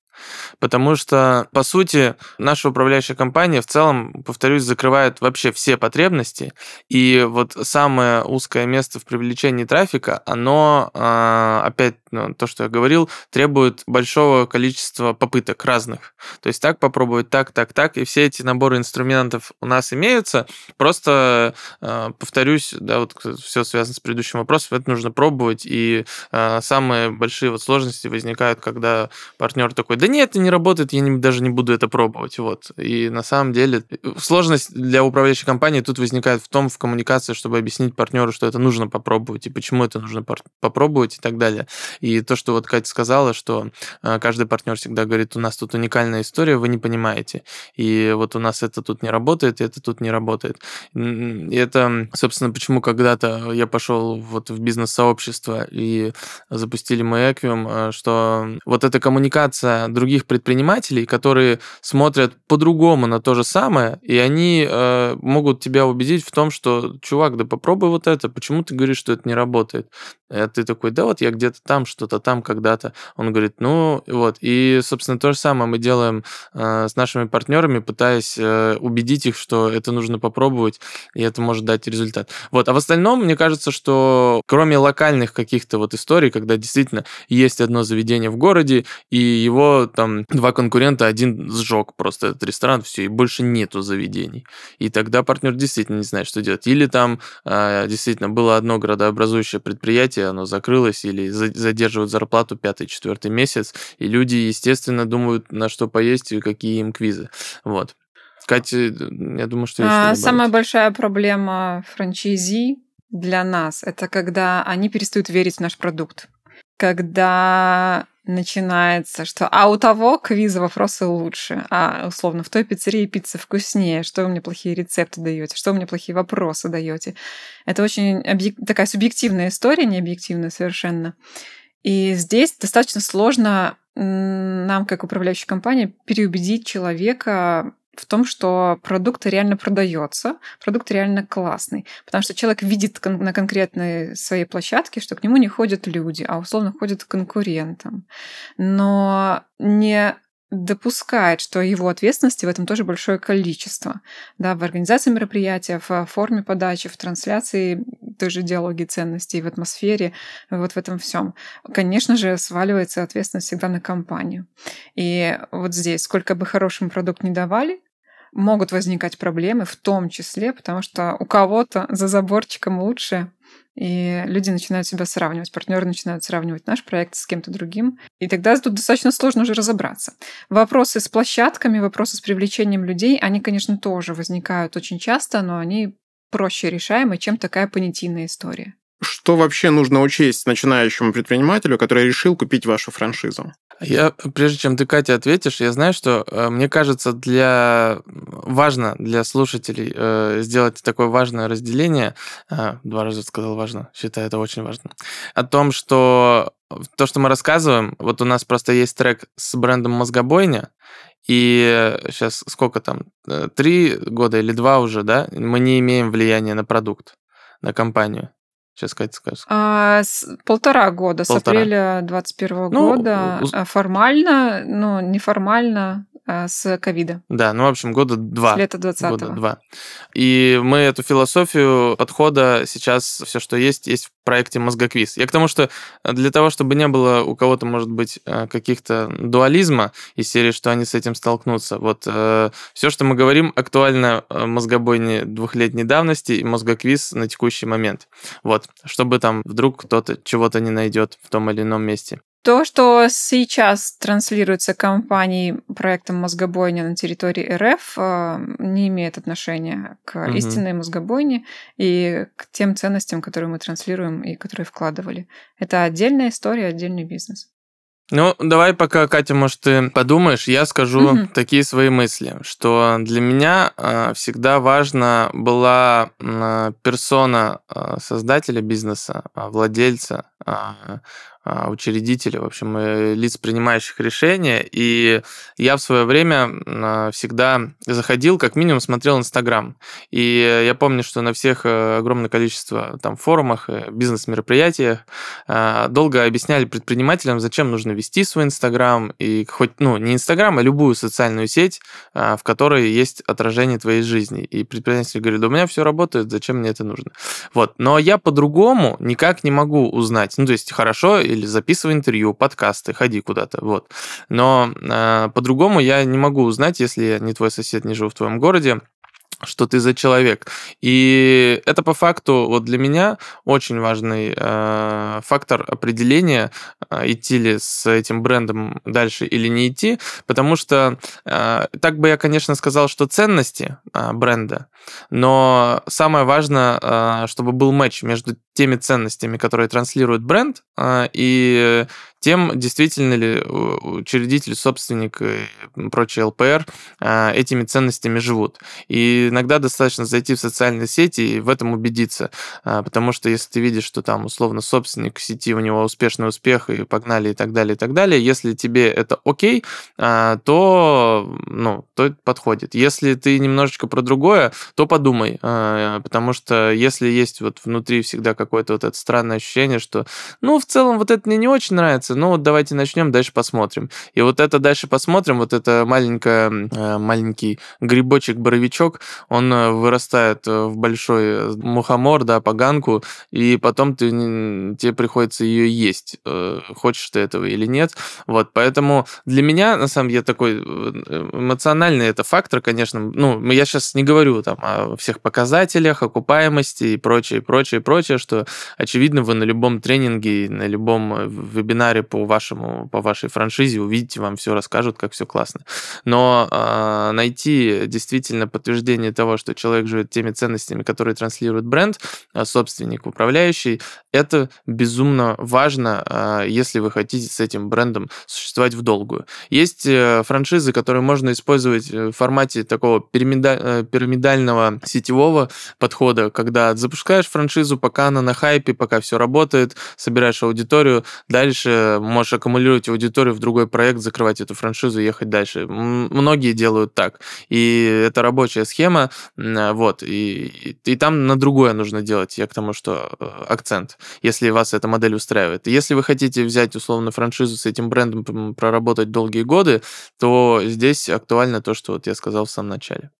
Потому что, по сути, наша управляющая компания в целом, повторюсь, закрывает вообще все потребности. И вот самое узкое место в привлечении трафика, оно, а, опять ну, то, что я говорил, требует большого количества попыток разных. То есть так попробовать, так, так, так. И все эти наборы инструментов у нас имеются. Просто, а, повторюсь, да, вот все связано с предыдущим вопросом, это нужно пробовать. И а, самые большие вот сложности возникают, когда партнер такой, да нет, это не работает, я не, даже не буду это пробовать. Вот. И на самом деле э, сложность для управляющей компании тут возникает в том, в коммуникации, чтобы объяснить партнеру, что это нужно попробовать, и почему это нужно попробовать и так далее. И то, что вот Катя сказала, что э, каждый партнер всегда говорит, у нас тут уникальная история, вы не понимаете. И вот у нас это тут не работает, и это тут не работает. И это, собственно, почему когда-то я пошел вот в бизнес-сообщество и запустили мы Эквиум, э, что вот эта коммуникация других предпринимателей, которые смотрят по-другому на то же самое, и они э, могут тебя убедить в том, что, чувак, да попробуй вот это, почему ты говоришь, что это не работает? А ты такой, да вот я где-то там, что-то там когда-то. Он говорит, ну вот. И, собственно, то же самое мы делаем э, с нашими партнерами, пытаясь э, убедить их, что это нужно попробовать, и это может дать результат. Вот. А в остальном, мне кажется, что кроме локальных каких-то вот историй, когда действительно есть одно заведение в городе, и его там два конкурента, один сжег просто этот ресторан, все, и больше нету заведений. И тогда партнер действительно не знает, что делать. Или там э, действительно было одно градообразующее предприятие, оно закрылось, или задерживают зарплату пятый, четвертый месяц, и люди, естественно, думают, на что поесть и какие им квизы. Вот. Катя, я думаю, что а, Самая большая проблема франчайзи для нас это когда они перестают верить в наш продукт. Когда начинается, что а у того квиза вопросы лучше, а условно в той пиццерии пицца вкуснее, что вы мне плохие рецепты даете, что вы мне плохие вопросы даете. Это очень объек... такая субъективная история, не объективная совершенно. И здесь достаточно сложно нам, как управляющей компании, переубедить человека в том, что продукт реально продается, продукт реально классный. Потому что человек видит на конкретной своей площадке, что к нему не ходят люди, а условно ходят к конкурентам. Но не допускает, что его ответственности в этом тоже большое количество. Да, в организации мероприятия, в форме подачи, в трансляции той же диалоги ценностей, в атмосфере, вот в этом всем. Конечно же, сваливается ответственность всегда на компанию. И вот здесь, сколько бы хорошим продукт не давали, могут возникать проблемы, в том числе, потому что у кого-то за заборчиком лучше, И люди начинают себя сравнивать, партнеры начинают сравнивать наш проект с кем-то другим. И тогда тут достаточно сложно уже разобраться. Вопросы с площадками, вопросы с привлечением людей, они, конечно, тоже возникают очень часто, но они проще решаемы, чем такая понятийная история. Что вообще нужно учесть начинающему предпринимателю, который решил купить вашу франшизу? Я, прежде чем ты, Катя, ответишь, я знаю, что э, мне кажется, для важно для слушателей э, сделать такое важное разделение. Э, два раза сказал важно, считаю это очень важно. О том, что то, что мы рассказываем, вот у нас просто есть трек с брендом Мозгобойня, и сейчас сколько там, э, три года или два уже, да, мы не имеем влияния на продукт, на компанию. Сейчас Катя скажет. А, с, полтора года, полтора. с апреля 2021 ну, года. У... Формально, ну, неформально а, с ковида. Да, ну, в общем, года два. С лета 20 Года два. И мы эту философию подхода сейчас, все, что есть, есть в проекте Мозгоквиз. Я к тому, что для того, чтобы не было у кого-то, может быть, э, каких-то дуализма из серии, что они с этим столкнутся. Вот э, все, что мы говорим, актуально э, мозгобойне двухлетней давности и мозгоквиз на текущий момент. Вот, чтобы там вдруг кто-то чего-то не найдет в том или ином месте. То, что сейчас транслируется компанией проектом мозгобойня на территории РФ, э, не имеет отношения к угу. истинной мозгобойне и к тем ценностям, которые мы транслируем и которые вкладывали. Это отдельная история, отдельный бизнес. Ну, давай пока, Катя, может, ты подумаешь, я скажу угу. такие свои мысли, что для меня э, всегда важна была э, персона э, создателя бизнеса, владельца, а, учредителей, в общем, э, лиц, принимающих решения. И я в свое время а, всегда заходил, как минимум смотрел Инстаграм. И я помню, что на всех э, огромное количество там форумах, э, бизнес-мероприятиях а, долго объясняли предпринимателям, зачем нужно вести свой Инстаграм, и хоть, ну, не Инстаграм, а любую социальную сеть, в которой есть отражение твоей жизни. И предприниматель говорит, да у меня все работает, зачем мне это нужно? Вот. Но я по-другому никак не могу узнать. Ну, то есть, хорошо, или записывай интервью, подкасты, ходи куда-то, вот. Но э, по-другому я не могу узнать, если я не твой сосед, не живу в твоем городе, что ты за человек. И это по факту вот для меня очень важный э, фактор определения, э, идти ли с этим брендом дальше или не идти, потому что э, так бы я, конечно, сказал, что ценности э, бренда, но самое важное, э, чтобы был матч между теми ценностями, которые транслирует бренд, э, и тем, действительно ли учредитель, собственник и прочие ЛПР э, этими ценностями живут. И иногда достаточно зайти в социальные сети и в этом убедиться, э, потому что если ты видишь, что там условно собственник сети, у него успешный успех и погнали и так далее, и так далее, если тебе это окей, э, то, ну, то это подходит. Если ты немножечко про другое, то подумай, потому что если есть вот внутри всегда какое-то вот это странное ощущение, что, ну, в целом вот это мне не очень нравится, нравится, ну вот давайте начнем, дальше посмотрим. И вот это дальше посмотрим, вот это маленькая, э, маленький грибочек-боровичок, он э, вырастает э, в большой мухомор, да, поганку, и потом ты, тебе приходится ее есть, хочешь ты этого или нет. Вот, поэтому для меня, на самом деле, такой эмоциональный это фактор, конечно, ну, я сейчас не говорю там о всех показателях, окупаемости и прочее, прочее, прочее, что, очевидно, вы на любом тренинге, на любом вебинаре по вашему, по вашей франшизе, увидите, вам все расскажут, как все классно. Но э, найти действительно подтверждение того, что человек живет теми ценностями, которые транслирует бренд, а, собственник, управляющий, это безумно важно, э, если вы хотите с этим брендом существовать в долгую. Есть э, франшизы, которые можно использовать в формате такого пирамида, э, пирамидального сетевого подхода, когда запускаешь франшизу, пока она на хайпе, пока все работает, собираешь аудиторию, дальше можешь аккумулировать аудиторию в другой проект, закрывать эту франшизу и ехать дальше. Многие делают так. И это рабочая схема, вот, и, и, там на другое нужно делать, я к тому, что э, акцент, если вас эта модель устраивает. Если вы хотите взять, условно, франшизу с этим брендом, проработать долгие годы, то здесь актуально то, что вот я сказал в самом начале.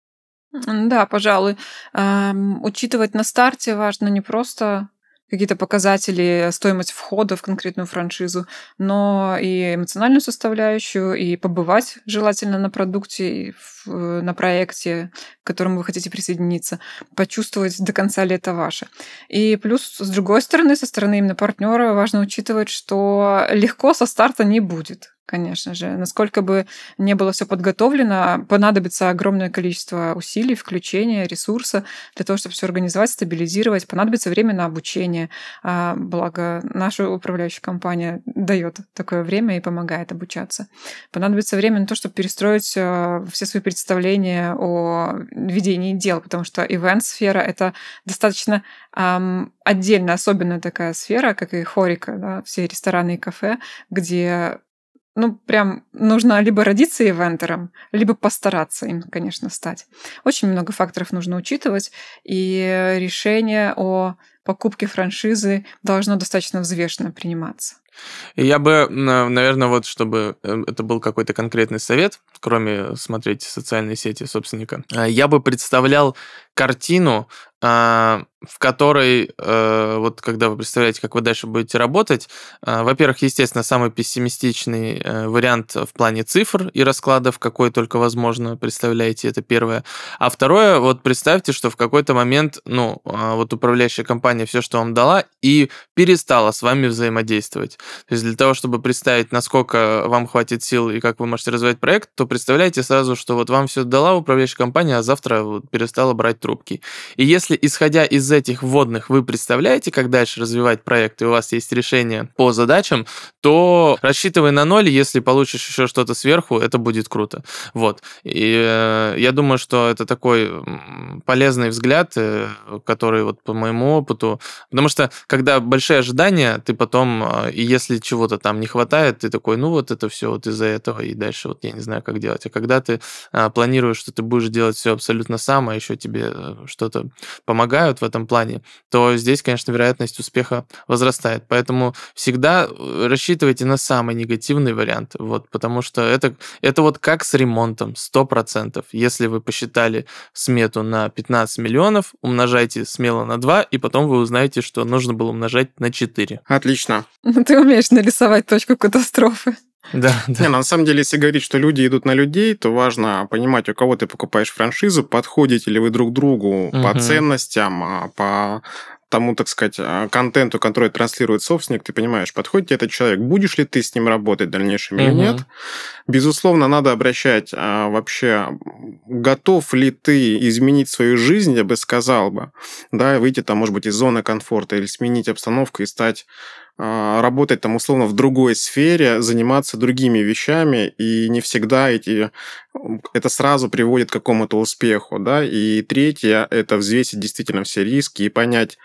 Да, пожалуй. Учитывать на старте важно не просто какие-то показатели, стоимость входа в конкретную франшизу, но и эмоциональную составляющую, и побывать желательно на продукте, на проекте, к которому вы хотите присоединиться, почувствовать, до конца ли это ваше. И плюс, с другой стороны, со стороны именно партнера важно учитывать, что легко со старта не будет конечно же. Насколько бы не было все подготовлено, понадобится огромное количество усилий, включения, ресурса для того, чтобы все организовать, стабилизировать. Понадобится время на обучение. А, благо, наша управляющая компания дает такое время и помогает обучаться. Понадобится время на то, чтобы перестроить а, все свои представления о ведении дел, потому что ивент-сфера — это достаточно эм, отдельно особенная такая сфера, как и хорика, да, все рестораны и кафе, где ну, прям нужно либо родиться ивентером, либо постараться им, конечно, стать. Очень много факторов нужно учитывать, и решение о покупке франшизы должно достаточно взвешенно приниматься. Я бы, наверное, вот чтобы э, это был какой-то конкретный совет, кроме смотреть социальные сети собственника, э, я бы представлял картину в которой, э, вот когда вы представляете, как вы дальше будете работать, э, во-первых, естественно, самый пессимистичный э, вариант в плане цифр и раскладов, какой только возможно, представляете, это первое. А второе, вот представьте, что в какой-то момент, ну, а, вот управляющая компания все, что вам дала, и перестала с вами взаимодействовать. То есть для того, чтобы представить, насколько вам хватит сил и как вы можете развивать проект, то представляете сразу, что вот вам все дала управляющая компания, а завтра вот перестала брать трубки. И если, исходя из этих вводных, вы представляете, как дальше развивать проект, и у вас есть решение по задачам, то рассчитывай на ноль, если получишь еще что-то сверху, это будет круто. Вот. И э, я думаю, что это такой полезный взгляд, э, который вот по моему опыту, потому что когда большие ожидания, ты потом, э, если чего-то там не хватает, ты такой, ну вот это все вот из-за этого, и дальше вот я не знаю, как делать. А когда ты э, планируешь, что ты будешь делать все абсолютно сам, а еще тебе э, что-то помогают в этом плане, то здесь, конечно, вероятность успеха возрастает. Поэтому всегда э, рассчитывайте на самый негативный вариант, вот, потому что это, это вот как с ремонтом, 100%. Если вы посчитали смету на 15 миллионов, умножайте смело на 2, и потом вы узнаете, что нужно было умножать на 4. Отлично. Ты умеешь нарисовать точку катастрофы. Да, да. Не, на самом деле, если говорить, что люди идут на людей, то важно понимать, у кого ты покупаешь франшизу, подходите ли вы друг другу угу. по ценностям, а, по тому, так сказать, а, контенту, который транслирует собственник, ты понимаешь, подходит тебе этот человек, будешь ли ты с ним работать в дальнейшем угу. или нет. Безусловно, надо обращать а, вообще, готов ли ты изменить свою жизнь, я бы сказал бы, да, выйти там, может быть, из зоны комфорта или сменить обстановку и стать работать там условно в другой сфере, заниматься другими вещами, и не всегда эти, это сразу приводит к какому-то успеху, да. И третье – это взвесить действительно все риски и понять,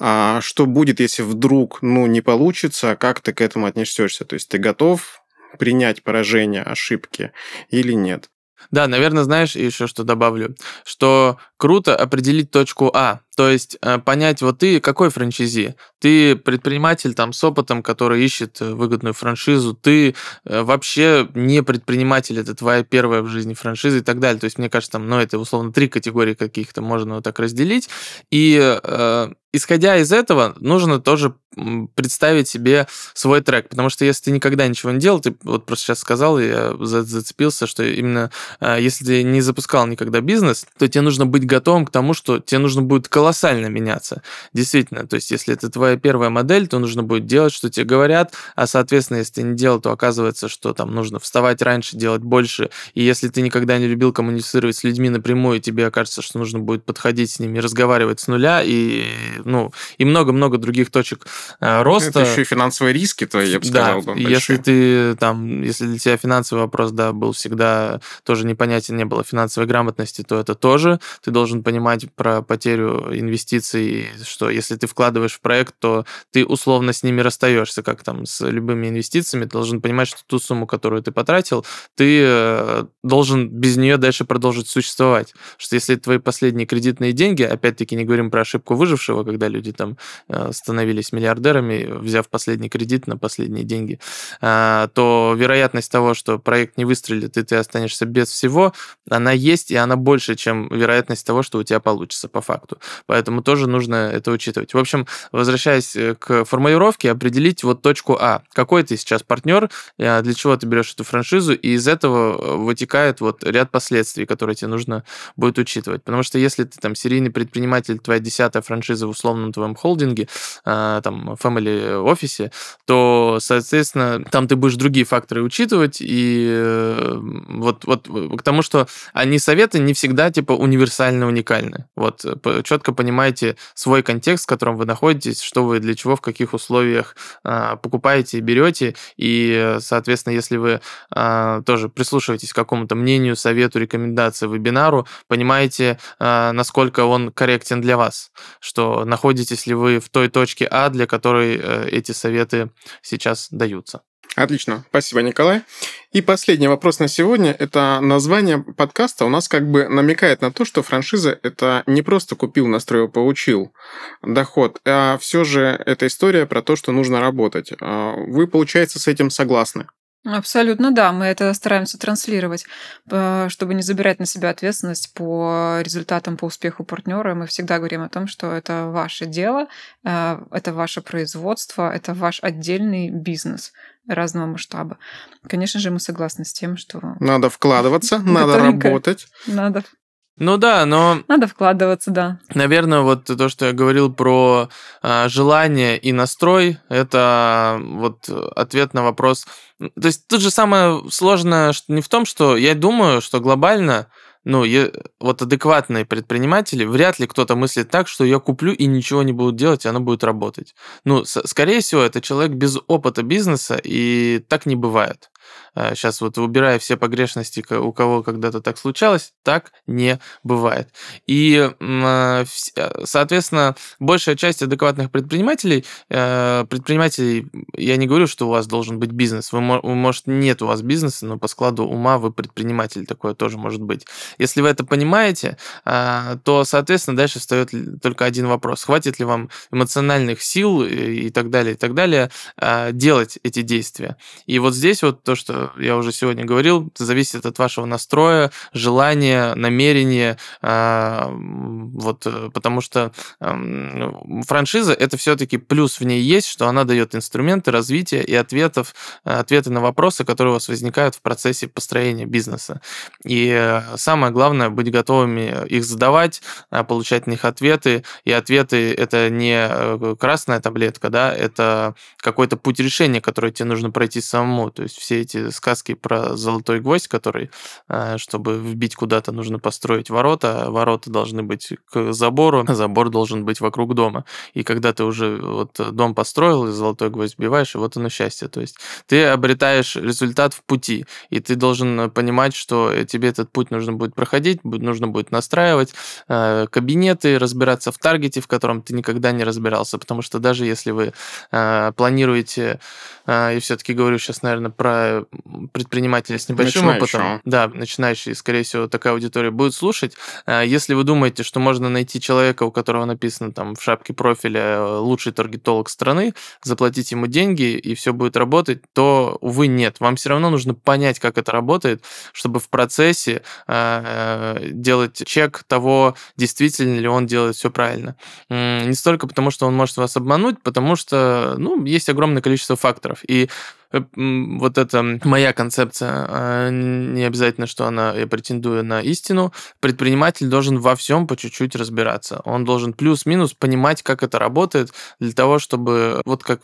а, что будет, если вдруг, ну, не получится, как ты к этому отнесешься. То есть ты готов принять поражение, ошибки или нет. Да, наверное, знаешь, еще что добавлю, что круто определить точку А, то есть э, понять, вот ты какой франчайзи? Ты предприниматель там с опытом, который ищет э, выгодную франшизу, ты э, вообще не предприниматель, это твоя первая в жизни франшиза и так далее. То есть мне кажется, там, ну, это условно три категории каких-то можно вот так разделить. И э, исходя из этого, нужно тоже представить себе свой трек, потому что если ты никогда ничего не делал, ты вот просто сейчас сказал, я зацепился, что именно если ты не запускал никогда бизнес, то тебе нужно быть готовым к тому, что тебе нужно будет колоссально меняться. Действительно, то есть если это твоя первая модель, то нужно будет делать, что тебе говорят, а, соответственно, если ты не делал, то оказывается, что там нужно вставать раньше, делать больше, и если ты никогда не любил коммуницировать с людьми напрямую, тебе окажется, что нужно будет подходить с ними, разговаривать с нуля, и, ну, и много-много других точек роста. Это еще и финансовые риски, то я бы сказал. Да, если ты там, если для тебя финансовый вопрос, да, был всегда тоже непонятен, не было финансовой грамотности, то это тоже. Ты должен понимать про потерю инвестиций, что если ты вкладываешь в проект, то ты условно с ними расстаешься, как там с любыми инвестициями, ты должен понимать, что ту сумму, которую ты потратил, ты э, должен без нее дальше продолжить существовать. Что если твои последние кредитные деньги, опять-таки не говорим про ошибку выжившего, когда люди там э, становились миллиардерами, миллиардерами, взяв последний кредит на последние деньги, а, то вероятность того, что проект не выстрелит, и ты останешься без всего, она есть, и она больше, чем вероятность того, что у тебя получится по факту. Поэтому тоже нужно это учитывать. В общем, возвращаясь э, к формулировке, определить вот точку А. Какой ты сейчас партнер, э, для чего ты берешь эту франшизу, и из этого э, вытекает вот ряд последствий, которые тебе нужно будет учитывать. Потому что если ты там серийный предприниматель, твоя десятая франшиза в условном твоем холдинге, там, family офисе, то, соответственно, там ты будешь другие факторы учитывать, и вот, вот к тому, что они советы не всегда типа универсально уникальны. Вот четко понимаете свой контекст, в котором вы находитесь, что вы для чего, в каких условиях а, покупаете берете. И, соответственно, если вы а, тоже прислушиваетесь к какому-то мнению, совету, рекомендации, вебинару, понимаете, а, насколько он корректен для вас, что находитесь ли вы в той точке А, для которой э, эти советы сейчас даются. Отлично, спасибо, Николай. И последний вопрос на сегодня. Это название подкаста у нас как бы намекает на то, что франшиза – это не просто купил, настроил, получил доход, а все же это история про то, что нужно работать. А вы, получается, с этим согласны? Абсолютно, да. Мы это стараемся транслировать, чтобы не забирать на себя ответственность по результатам, по успеху партнера. Мы всегда говорим о том, что это ваше дело, э, это ваше производство, это ваш отдельный бизнес разного масштаба. Конечно же, мы согласны с тем, что... Надо вкладываться, надо работать. Надо ну да, но... Надо вкладываться, да. Наверное, вот то, что я говорил про э, желание и настрой, это вот ответ на вопрос. То есть тут же самое сложное что не в том, что я думаю, что глобально ну, я, вот адекватные предприниматели, вряд ли кто-то мыслит так, что я куплю и ничего не буду делать, и оно будет работать. Ну, с, скорее всего, это человек без опыта бизнеса, и так не бывает сейчас а, вот убирая все погрешности, у кого когда-то так случалось, так не бывает. И, а, а, соответственно, большая часть адекватных предпринимателей, предпринимателей, я не говорю, что у вас должен быть бизнес, вы, может, нет у вас бизнеса, но по складу ума вы предприниматель, такое тоже может быть. Если вы это понимаете, то, соответственно, дальше встает только один вопрос. Хватит ли вам эмоциональных сил и так далее, и так далее делать эти действия? И вот здесь вот то, что я уже сегодня говорил, зависит от вашего настроя, желания, намерения, а, вот, э, потому что франшиза это все-таки плюс в ней есть, что она дает инструменты развития и ответов, ответы на вопросы, которые у вас возникают в процессе построения бизнеса. И э, самое главное быть готовыми их задавать, а, получать на них ответы. И ответы это не э, красная таблетка, да, это какой-то путь решения, который тебе нужно пройти самому. То есть все эти сказки про золотой гвоздь, который, э, чтобы вбить куда-то, нужно построить ворота, а ворота должны быть к забору, а забор должен быть вокруг дома. И когда ты уже вот дом построил, и золотой гвоздь вбиваешь, и вот оно счастье. То есть ты обретаешь результат в пути, и ты должен понимать, что тебе этот путь нужно будет проходить, нужно будет настраивать э, кабинеты, разбираться в таргете, в котором ты никогда не разбирался, потому что даже если вы э, планируете, и все-таки говорю сейчас, наверное, про предприниматели с небольшим опытом, да, начинающие, скорее всего, такая аудитория будет слушать. А, если вы думаете, что можно найти человека, у которого написано там в шапке профиля э, лучший таргетолог страны, заплатить ему деньги и все будет работать, то, увы, нет. Вам все равно нужно понять, как это работает, чтобы в процессе а, э, делать чек того, действительно ли он делает все правильно. Не столько потому, что он может вас обмануть, потому что, ну, есть огромное количество факторов. И вот это моя концепция, а, не обязательно, что она, я претендую на истину, предприниматель должен во всем по чуть-чуть разбираться. Он должен плюс-минус понимать, как это работает, для того, чтобы, вот как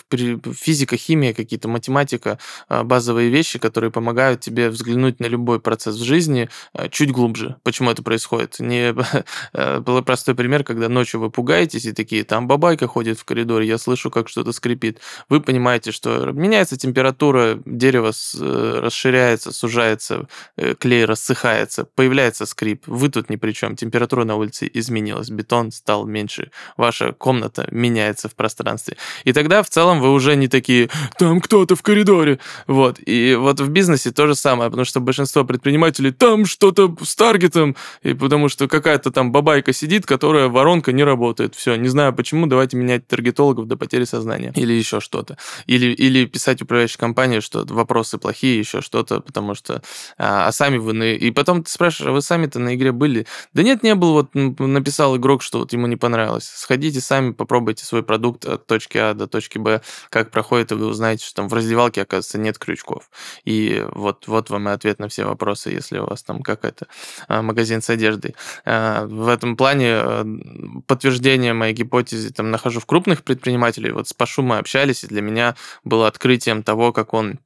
физика, химия, какие-то математика, а, базовые вещи, которые помогают тебе взглянуть на любой процесс в жизни а, чуть глубже. Почему это происходит? Не э, был простой пример, когда ночью вы пугаетесь и такие, там бабайка ходит в коридоре, я слышу, как что-то скрипит. Вы понимаете, что меняется температура температура дерева э, расширяется, сужается, э, клей рассыхается, появляется скрип. Вы тут ни при чем. Температура на улице изменилась, бетон стал меньше, ваша комната меняется в пространстве. И тогда в целом вы уже не такие, там кто-то в коридоре. Вот. И вот в бизнесе то же самое, потому что большинство предпринимателей, там что-то с таргетом, и потому что какая-то там бабайка сидит, которая воронка не работает. Все, не знаю почему, давайте менять таргетологов до потери сознания. Или еще что-то. Или, или писать управляющей компании, что вопросы плохие, еще что-то, потому что... А, а сами вы... На... И потом ты спрашиваешь, а вы сами-то на игре были? Да нет, не был. Вот написал игрок, что вот ему не понравилось. Сходите сами, попробуйте свой продукт от точки А до точки Б, как проходит, и вы узнаете, что там в раздевалке, оказывается, нет крючков. И вот, вот вам и ответ на все вопросы, если у вас там какой-то а, магазин с одеждой. А, в этом плане а, подтверждение моей гипотезе там нахожу в крупных предпринимателей. Вот с Пашу мы общались, и для меня было открытием того, как он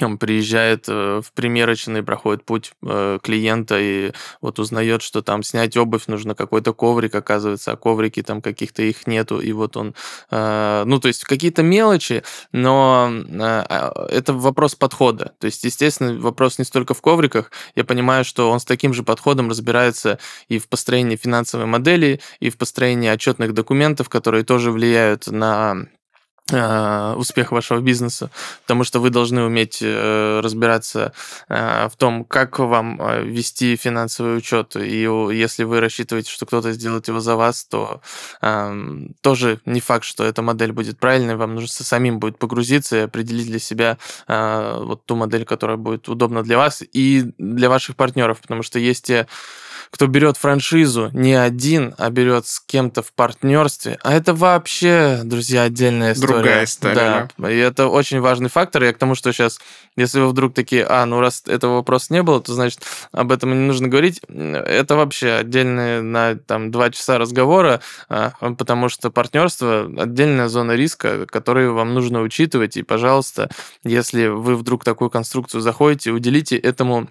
он приезжает э, в примерочный, проходит путь э, клиента и вот узнает, что там снять обувь нужно какой-то коврик, оказывается, а коврики там каких-то их нету, и вот он, э, ну, то есть какие-то мелочи, но а, это вопрос подхода. То есть, естественно, вопрос не столько в ковриках, я понимаю, что он с таким же подходом разбирается и в построении финансовой модели, и в построении отчетных документов, которые тоже влияют на успех вашего бизнеса, потому что вы должны уметь э, разбираться э, в том, как вам вести финансовый учет. И если вы рассчитываете, что кто-то сделает его за вас, то эм, тоже не факт, что эта модель будет правильной. Вам нужно самим будет погрузиться и определить для себя вот ту модель, которая будет удобна для вас и для ваших партнеров, потому что есть те кто берет франшизу не один, а берет с кем-то в партнерстве. А это вообще, друзья, отдельная история. Другая история. Да. И это очень важный фактор. Я к тому, что сейчас, если вы вдруг такие, а, ну раз этого вопроса не было, то значит об этом не нужно говорить. Это вообще отдельные на там два часа разговора, а, потому что партнерство отдельная зона риска, которую вам нужно учитывать. И, пожалуйста, если вы вдруг такую конструкцию заходите, уделите этому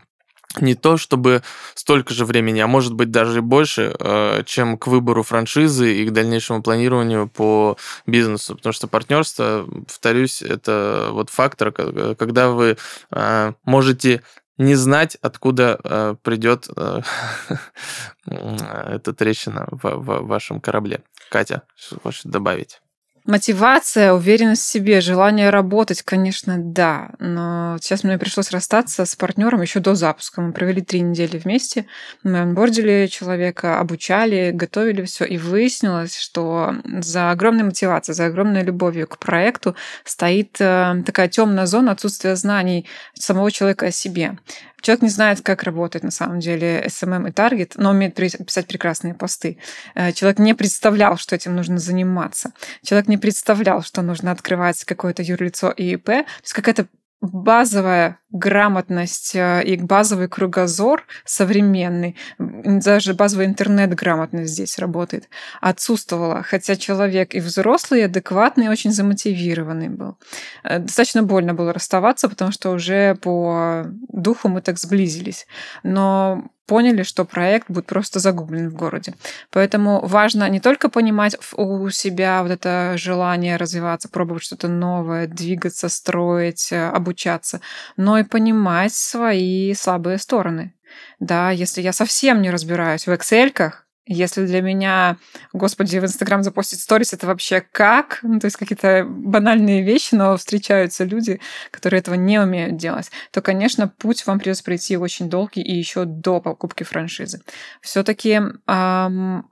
не то чтобы столько же времени, а может быть даже и больше, э, чем к выбору франшизы и к дальнейшему планированию по бизнесу. Потому что партнерство, повторюсь, это вот фактор, когда вы э, можете не знать, откуда э, придет эта трещина в вашем корабле. Катя, что хочешь добавить? Мотивация, уверенность в себе, желание работать, конечно, да. Но сейчас мне пришлось расстаться с партнером еще до запуска. Мы провели три недели вместе. Мы анбордили человека, обучали, готовили все. И выяснилось, что за огромной мотивацией, за огромной любовью к проекту стоит э, такая темная зона отсутствия знаний самого человека о себе. Человек не знает, как работает на самом деле SMM и таргет, но умеет писать прекрасные посты. Э, человек не представлял, что этим нужно заниматься. Человек не представлял, что нужно открывать какое-то юрлицо и ИП. То есть какая-то базовая грамотность э, и базовый кругозор современный, даже базовая интернет-грамотность здесь работает, отсутствовала. Хотя человек и взрослый, и адекватный, и очень замотивированный был. Э, достаточно больно было расставаться, потому что уже по духу мы так сблизились. Но поняли, что проект будет просто загублен в городе. Поэтому важно не только понимать у себя вот это желание развиваться, пробовать что-то новое, двигаться, строить, э, обучаться, но и понимать свои слабые стороны. Да, если я совсем не разбираюсь в Excel, если для меня, господи, в Инстаграм запостить сторис, это вообще как? Ну, то есть какие-то банальные вещи, но встречаются люди, которые этого не умеют делать, то, конечно, путь вам придется пройти очень долгий и еще до покупки франшизы. Все-таки эм,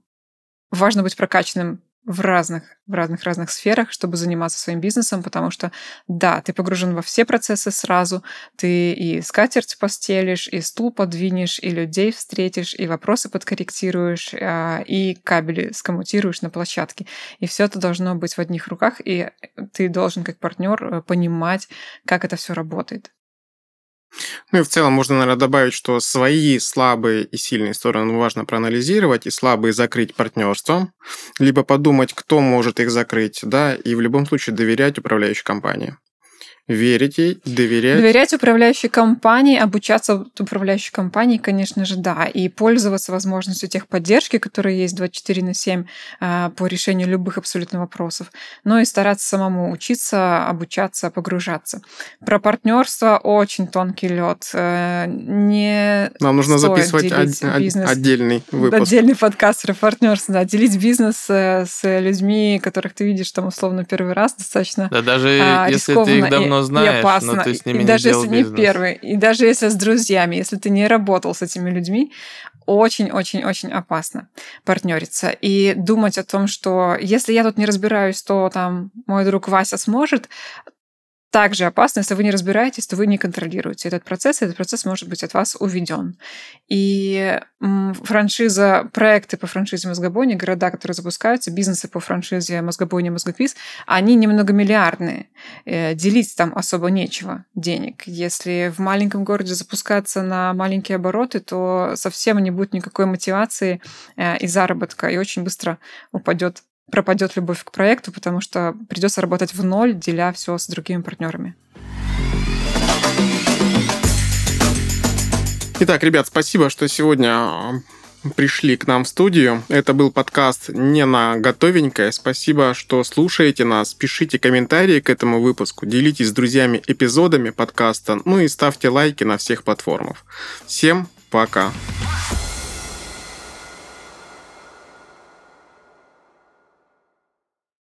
важно быть прокачанным в разных, в разных разных сферах, чтобы заниматься своим бизнесом, потому что, да, ты погружен во все процессы сразу, ты и скатерть постелишь, и стул подвинешь, и людей встретишь, и вопросы подкорректируешь, а, и кабели скоммутируешь на площадке. И все это должно быть в одних руках, и ты должен как партнер э, понимать, как это все работает. Ну и в целом можно, наверное, добавить, что свои слабые и сильные стороны важно проанализировать и слабые закрыть партнерством, либо подумать, кто может их закрыть, да, и в любом случае доверять управляющей компании. Верить ей, доверять. Доверять управляющей компании, обучаться управляющей компании, конечно же, да. И пользоваться возможностью техподдержки, которые есть 24 на 7 а, по решению любых абсолютно вопросов. Но и стараться самому учиться, обучаться, погружаться. Про партнерство очень тонкий лед. Э, не Нам нужно записывать од- отдельный выпуск. Отдельный подкаст про партнерство, да. Делить бизнес э, с людьми, которых ты видишь там условно первый раз, достаточно Да, даже если ты их давно знаешь, и опасно. но ты с ними и не даже делал если бизнес. не первый, и даже если с друзьями, если ты не работал с этими людьми, очень-очень-очень опасно партнериться и думать о том, что если я тут не разбираюсь, то там мой друг Вася сможет, также опасно, если вы не разбираетесь, то вы не контролируете этот процесс, и этот процесс может быть от вас уведен. И франшиза, проекты по франшизе Мозгобойни, города, которые запускаются, бизнесы по франшизе Мозгобойни, Мозгоквиз, они немногомиллиардные. Э, делить там особо нечего денег. Если в маленьком городе запускаться на маленькие обороты, то совсем не будет никакой мотивации э, и заработка, и очень быстро упадет пропадет любовь к проекту, потому что придется работать в ноль, деля все с другими партнерами. Итак, ребят, спасибо, что сегодня а, пришли к нам в студию. Это был подкаст «Не на готовенькое». Спасибо, что слушаете нас. Пишите комментарии к этому выпуску, делитесь с друзьями эпизодами подкаста, ну и ставьте лайки на всех платформах. Всем пока! Пока.